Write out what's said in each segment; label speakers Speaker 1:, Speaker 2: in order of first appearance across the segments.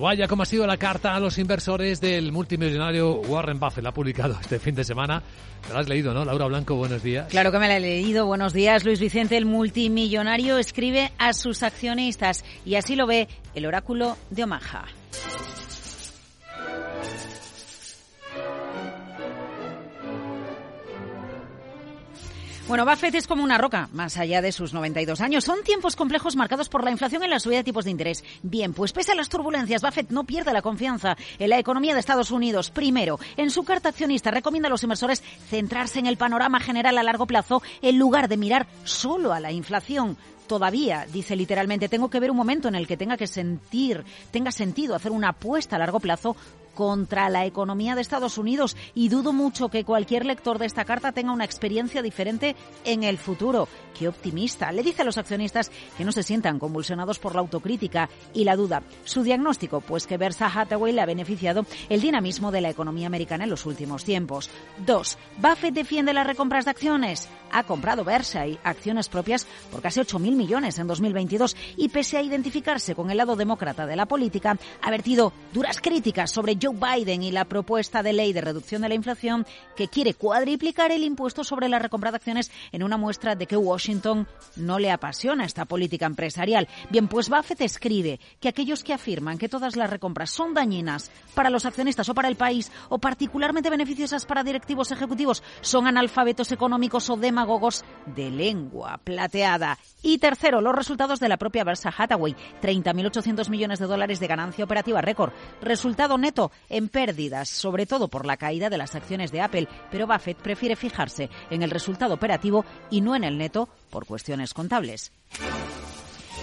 Speaker 1: Vaya cómo ha sido la carta a los inversores del multimillonario Warren Buffett. La ha publicado este fin de semana. Te la has leído, ¿no? Laura Blanco, buenos días.
Speaker 2: Claro que me la he leído. Buenos días, Luis Vicente. El multimillonario escribe a sus accionistas y así lo ve el oráculo de Omaha. Bueno, Buffett es como una roca, más allá de sus 92 años. Son tiempos complejos marcados por la inflación y la subida de tipos de interés. Bien, pues pese a las turbulencias, Buffett no pierde la confianza en la economía de Estados Unidos. Primero, en su carta accionista recomienda a los inversores centrarse en el panorama general a largo plazo en lugar de mirar solo a la inflación todavía, dice literalmente, tengo que ver un momento en el que tenga que sentir, tenga sentido hacer una apuesta a largo plazo contra la economía de Estados Unidos y dudo mucho que cualquier lector de esta carta tenga una experiencia diferente en el futuro. Qué optimista. Le dice a los accionistas que no se sientan convulsionados por la autocrítica y la duda. Su diagnóstico, pues que Berkshire Hathaway le ha beneficiado el dinamismo de la economía americana en los últimos tiempos. Dos, Buffett defiende las recompras de acciones. Ha comprado Berkshire acciones propias por casi 8.000 millones en 2022 y pese a identificarse con el lado demócrata de la política, ha vertido duras críticas sobre Joe Biden y la propuesta de ley de reducción de la inflación que quiere cuadriplicar el impuesto sobre la recompra de acciones en una muestra de que Washington no le apasiona esta política empresarial. Bien, pues Buffett escribe que aquellos que afirman que todas las recompras son dañinas para los accionistas o para el país o particularmente beneficiosas para directivos ejecutivos son analfabetos económicos o demagogos de lengua plateada. Y tercero, los resultados de la propia Berkshire Hathaway. 30.800 millones de dólares de ganancia operativa récord. Resultado neto en pérdidas, sobre todo por la caída de las acciones de Apple, pero Buffett prefiere fijarse en el resultado operativo y no en el neto por cuestiones contables.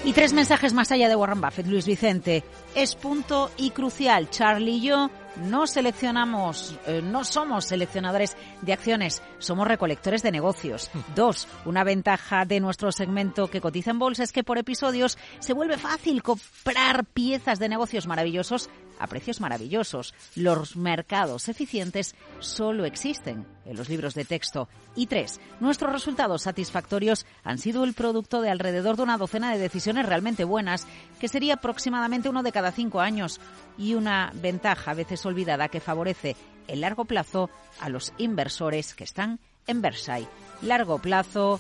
Speaker 2: Y tres mensajes más allá de Warren Buffett, Luis Vicente. Es punto y crucial. Charlie y yo no seleccionamos, eh, no somos seleccionadores de acciones, somos recolectores de negocios. Dos, una ventaja de nuestro segmento que cotiza en bolsa es que por episodios se vuelve fácil comprar piezas de negocios maravillosos a precios maravillosos. Los mercados eficientes solo existen en los libros de texto. Y tres, nuestros resultados satisfactorios han sido el producto de alrededor de una docena de decisiones realmente buenas, que sería aproximadamente uno de cada cinco años, y una ventaja a veces olvidada que favorece el largo plazo a los inversores que están en Versailles. Largo plazo,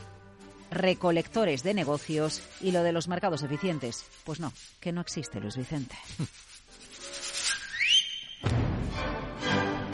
Speaker 2: recolectores de negocios y lo de los mercados eficientes. Pues no, que no existe, Luis Vicente.